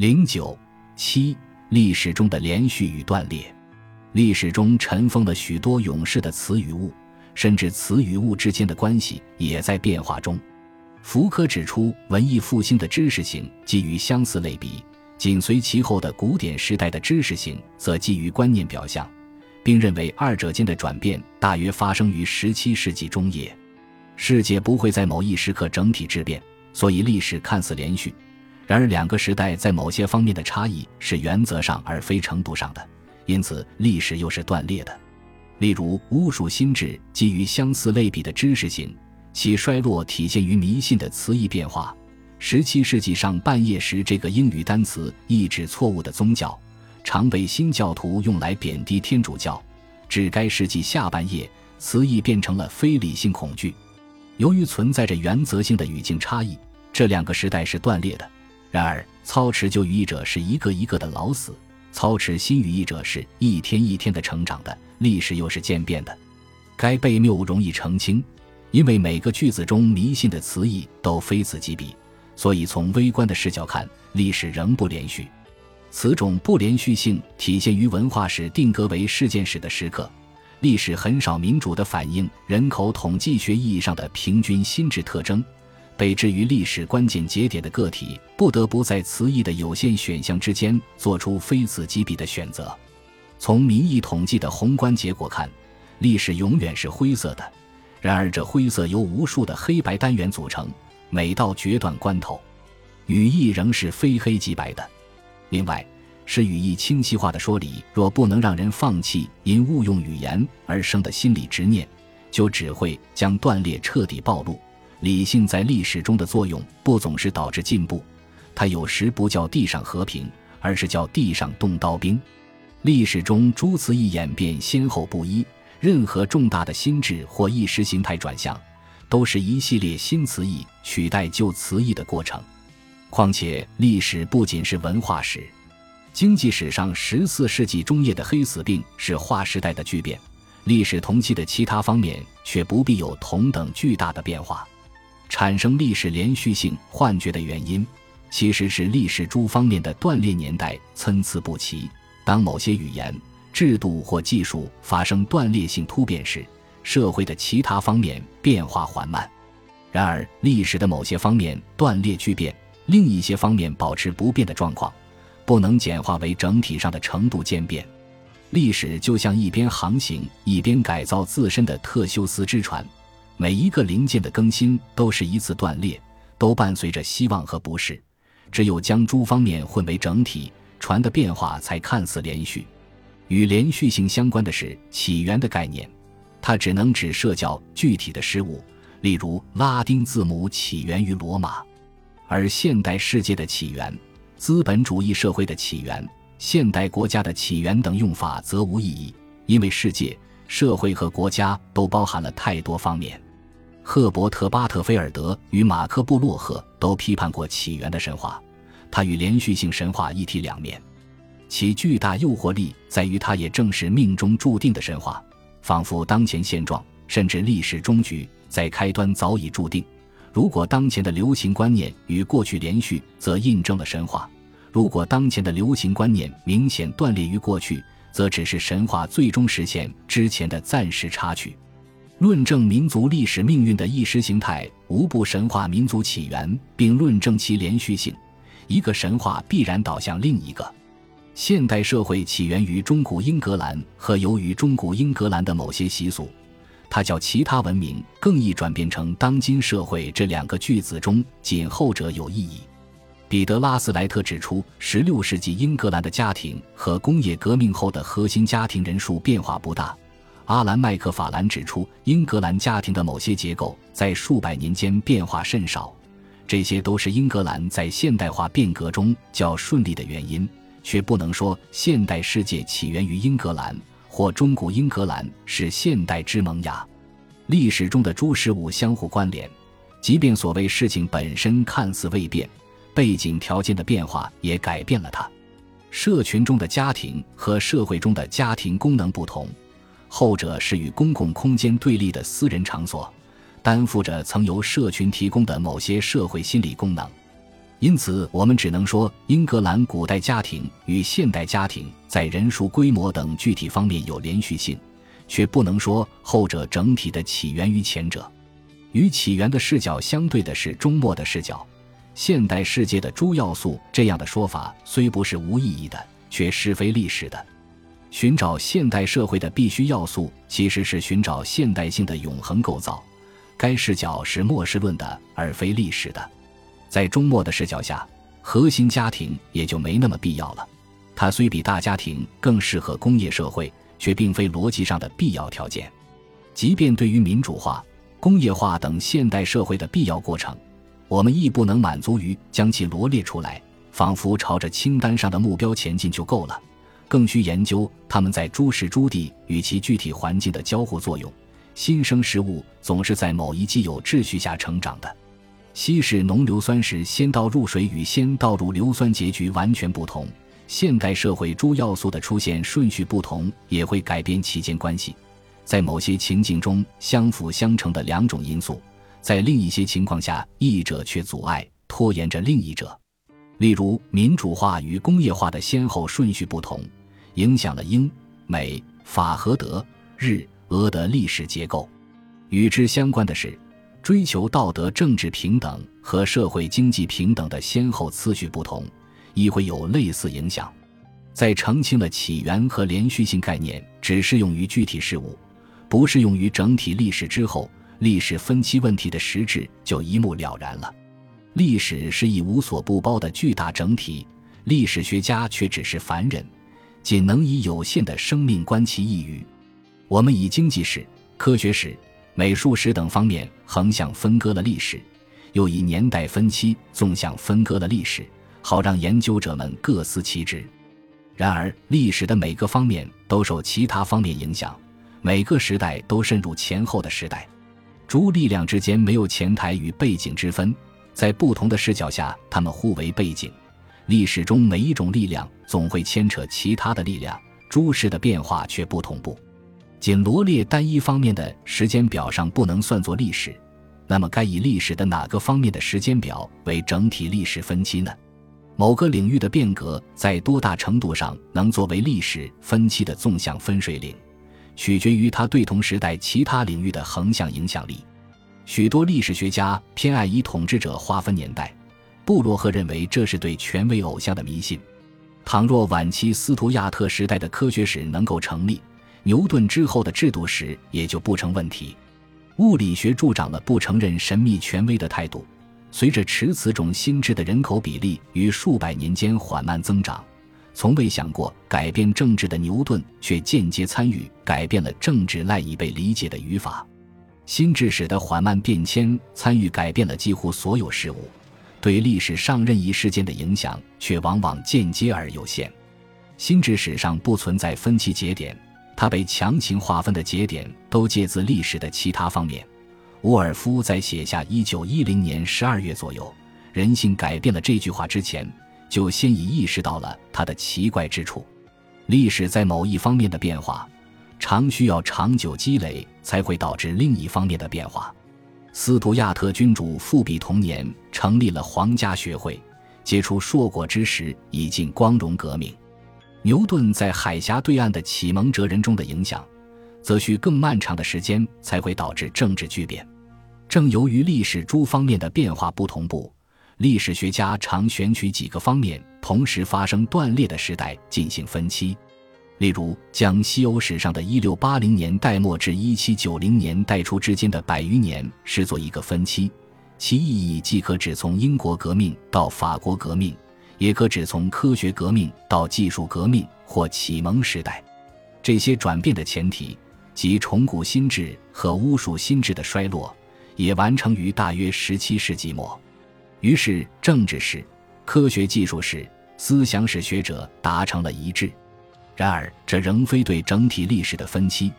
零九七，历史中的连续与断裂。历史中尘封了许多勇士的词与物，甚至词与物之间的关系也在变化中。福柯指出，文艺复兴的知识性基于相似类比，紧随其后的古典时代的知识性则基于观念表象，并认为二者间的转变大约发生于十七世纪中叶。世界不会在某一时刻整体质变，所以历史看似连续。然而，两个时代在某些方面的差异是原则上而非程度上的，因此历史又是断裂的。例如，巫术心智基于相似类比的知识性。其衰落体现于迷信的词义变化。十七世纪上半叶时，这个英语单词意指错误的宗教，常被新教徒用来贬低天主教。至该世纪下半叶，词义变成了非理性恐惧。由于存在着原则性的语境差异，这两个时代是断裂的。然而，操持旧语义者是一个一个的老死，操持新语义者是一天一天的成长的。历史又是渐变的，该悖谬容易澄清。因为每个句子中迷信的词义都非此即彼，所以从微观的视角看，历史仍不连续。此种不连续性体现于文化史定格为事件史的时刻，历史很少民主的反映人口统计学意义上的平均心智特征。被置于历史关键节点的个体不得不在词义的有限选项之间做出非此即彼的选择。从民意统计的宏观结果看，历史永远是灰色的。然而，这灰色由无数的黑白单元组成，每到决断关头，语义仍是非黑即白的。另外，是语义清晰化的说理，若不能让人放弃因误用语言而生的心理执念，就只会将断裂彻底暴露。理性在历史中的作用不总是导致进步，它有时不叫地上和平，而是叫地上动刀兵。历史中诸词义演变先后不一。任何重大的心智或意识形态转向，都是一系列新词义取代旧词义的过程。况且，历史不仅是文化史，经济史上十四世纪中叶的黑死病是划时代的巨变，历史同期的其他方面却不必有同等巨大的变化。产生历史连续性幻觉的原因，其实是历史诸方面的断裂年代参差不齐。当某些语言。制度或技术发生断裂性突变时，社会的其他方面变化缓慢；然而，历史的某些方面断裂巨变，另一些方面保持不变的状况，不能简化为整体上的程度渐变。历史就像一边航行一边改造自身的特修斯之船，每一个零件的更新都是一次断裂，都伴随着希望和不适。只有将诸方面混为整体，船的变化才看似连续。与连续性相关的是起源的概念，它只能指社交具体的事物，例如拉丁字母起源于罗马，而现代世界的起源、资本主义社会的起源、现代国家的起源等用法则无意义，因为世界、社会和国家都包含了太多方面。赫伯特·巴特菲尔德与马克·布洛赫都批判过起源的神话，它与连续性神话一体两面。其巨大诱惑力在于，它也正是命中注定的神话，仿佛当前现状甚至历史终局在开端早已注定。如果当前的流行观念与过去连续，则印证了神话；如果当前的流行观念明显断裂于过去，则只是神话最终实现之前的暂时插曲。论证民族历史命运的意识形态，无不神话民族起源，并论证其连续性。一个神话必然导向另一个。现代社会起源于中古英格兰和由于中古英格兰的某些习俗，它较其他文明更易转变成当今社会。这两个句子中，仅后者有意义。彼得·拉斯莱特指出，16世纪英格兰的家庭和工业革命后的核心家庭人数变化不大。阿兰·麦克法兰指出，英格兰家庭的某些结构在数百年间变化甚少，这些都是英格兰在现代化变革中较顺利的原因。却不能说现代世界起源于英格兰，或中古英格兰是现代之萌芽。历史中的诸事物相互关联，即便所谓事情本身看似未变，背景条件的变化也改变了它。社群中的家庭和社会中的家庭功能不同，后者是与公共空间对立的私人场所，担负着曾由社群提供的某些社会心理功能。因此，我们只能说，英格兰古代家庭与现代家庭在人数、规模等具体方面有连续性，却不能说后者整体的起源于前者。与起源的视角相对的是终末的视角。现代世界的诸要素，这样的说法虽不是无意义的，却是非历史的。寻找现代社会的必须要素，其实是寻找现代性的永恒构造。该视角是末世论的，而非历史的。在终末的视角下，核心家庭也就没那么必要了。它虽比大家庭更适合工业社会，却并非逻辑上的必要条件。即便对于民主化、工业化等现代社会的必要过程，我们亦不能满足于将其罗列出来，仿佛朝着清单上的目标前进就够了。更需研究他们在诸时诸地与其具体环境的交互作用。新生事物总是在某一既有秩序下成长的。稀释浓硫酸时，先倒入水与先倒入硫酸结局完全不同。现代社会诸要素的出现顺序不同，也会改变其间关系。在某些情境中，相辅相成的两种因素，在另一些情况下，一者却阻碍、拖延着另一者。例如，民主化与工业化的先后顺序不同。影响了英、美、法和德、日、俄的历史结构。与之相关的是，追求道德、政治平等和社会经济平等的先后次序不同，亦会有类似影响。在澄清了起源和连续性概念只适用于具体事物，不适用于整体历史之后，历史分期问题的实质就一目了然了。历史是一无所不包的巨大整体，历史学家却只是凡人。仅能以有限的生命观其一隅。我们以经济史、科学史、美术史等方面横向分割了历史，又以年代分期纵向分割了历史，好让研究者们各司其职。然而，历史的每个方面都受其他方面影响，每个时代都渗入前后的时代，诸力量之间没有前台与背景之分，在不同的视角下，它们互为背景。历史中每一种力量总会牵扯其他的力量，诸事的变化却不同步。仅罗列单一方面的时间表上不能算作历史，那么该以历史的哪个方面的时间表为整体历史分期呢？某个领域的变革在多大程度上能作为历史分期的纵向分水岭，取决于它对同时代其他领域的横向影响力。许多历史学家偏爱以统治者划分年代。布洛赫认为这是对权威偶像的迷信。倘若晚期斯图亚特时代的科学史能够成立，牛顿之后的制度史也就不成问题。物理学助长了不承认神秘权威的态度。随着持此种心智的人口比例于数百年间缓慢增长，从未想过改变政治的牛顿却间接参与改变了政治赖以被理解的语法。心智史的缓慢变迁参与改变了几乎所有事物。对历史上任意事件的影响却往往间接而有限。心智史上不存在分歧节点，它被强行划分的节点都借自历史的其他方面。沃尔夫在写下一九一零年十二月左右“人性改变了”这句话之前，就先已意识到了它的奇怪之处。历史在某一方面的变化，常需要长久积累才会导致另一方面的变化。斯图亚特君主复辟同年，成立了皇家学会，结出硕果之时，已近光荣革命。牛顿在海峡对岸的启蒙哲人中的影响，则需更漫长的时间才会导致政治巨变。正由于历史诸方面的变化不同步，历史学家常选取几个方面同时发生断裂的时代进行分期。例如，将西欧史上的1680年代末至1790年代初之间的百余年视作一个分期，其意义既可指从英国革命到法国革命，也可指从科学革命到技术革命或启蒙时代。这些转变的前提，即重古心智和巫术心智的衰落，也完成于大约17世纪末。于是，政治史、科学技术史、思想史学者达成了一致。然而，这仍非对整体历史的分期，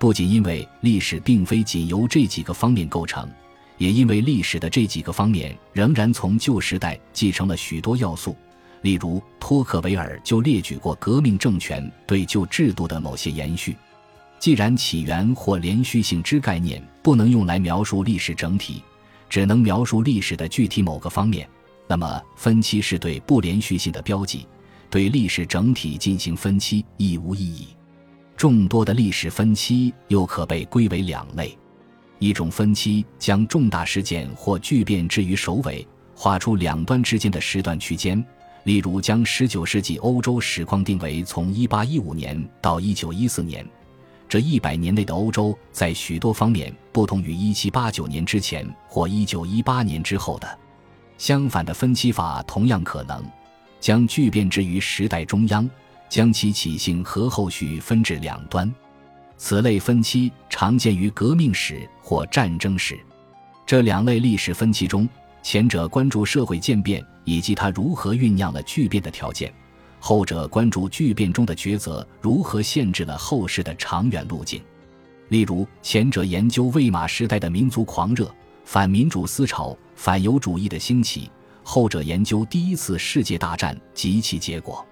不仅因为历史并非仅由这几个方面构成，也因为历史的这几个方面仍然从旧时代继承了许多要素。例如，托克维尔就列举过革命政权对旧制度的某些延续。既然起源或连续性之概念不能用来描述历史整体，只能描述历史的具体某个方面，那么分期是对不连续性的标记，对历史整体进行分期亦无意义。众多的历史分期又可被归为两类：一种分期将重大事件或巨变置于首尾，画出两端之间的时段区间，例如将19世纪欧洲史况定为从1815年到1914年，这一百年内的欧洲在许多方面不同于1789年之前或1918年之后的。相反的分期法同样可能，将巨变置于时代中央，将其起性和后续分至两端。此类分期常见于革命史或战争史。这两类历史分期中，前者关注社会渐变以及它如何酝酿了巨变的条件，后者关注巨变中的抉择如何限制了后世的长远路径。例如，前者研究魏玛时代的民族狂热。反民主思潮、反犹主义的兴起，后者研究第一次世界大战及其结果。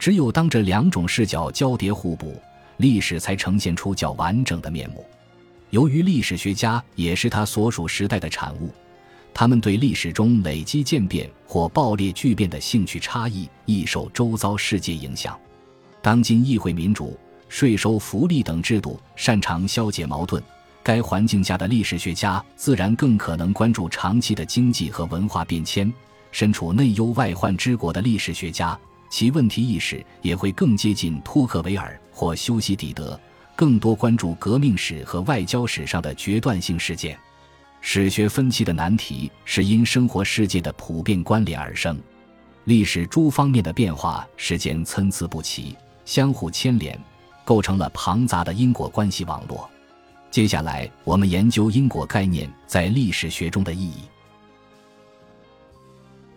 只有当这两种视角交叠互补，历史才呈现出较完整的面目。由于历史学家也是他所属时代的产物，他们对历史中累积渐变或爆裂巨变的兴趣差异易受周遭世界影响。当今议会民主、税收、福利等制度擅长消解矛盾。该环境下的历史学家自然更可能关注长期的经济和文化变迁。身处内忧外患之国的历史学家，其问题意识也会更接近托克维尔或修昔底德，更多关注革命史和外交史上的决断性事件。史学分期的难题是因生活世界的普遍关联而生，历史诸方面的变化时间参差不齐，相互牵连，构成了庞杂的因果关系网络。接下来，我们研究因果概念在历史学中的意义。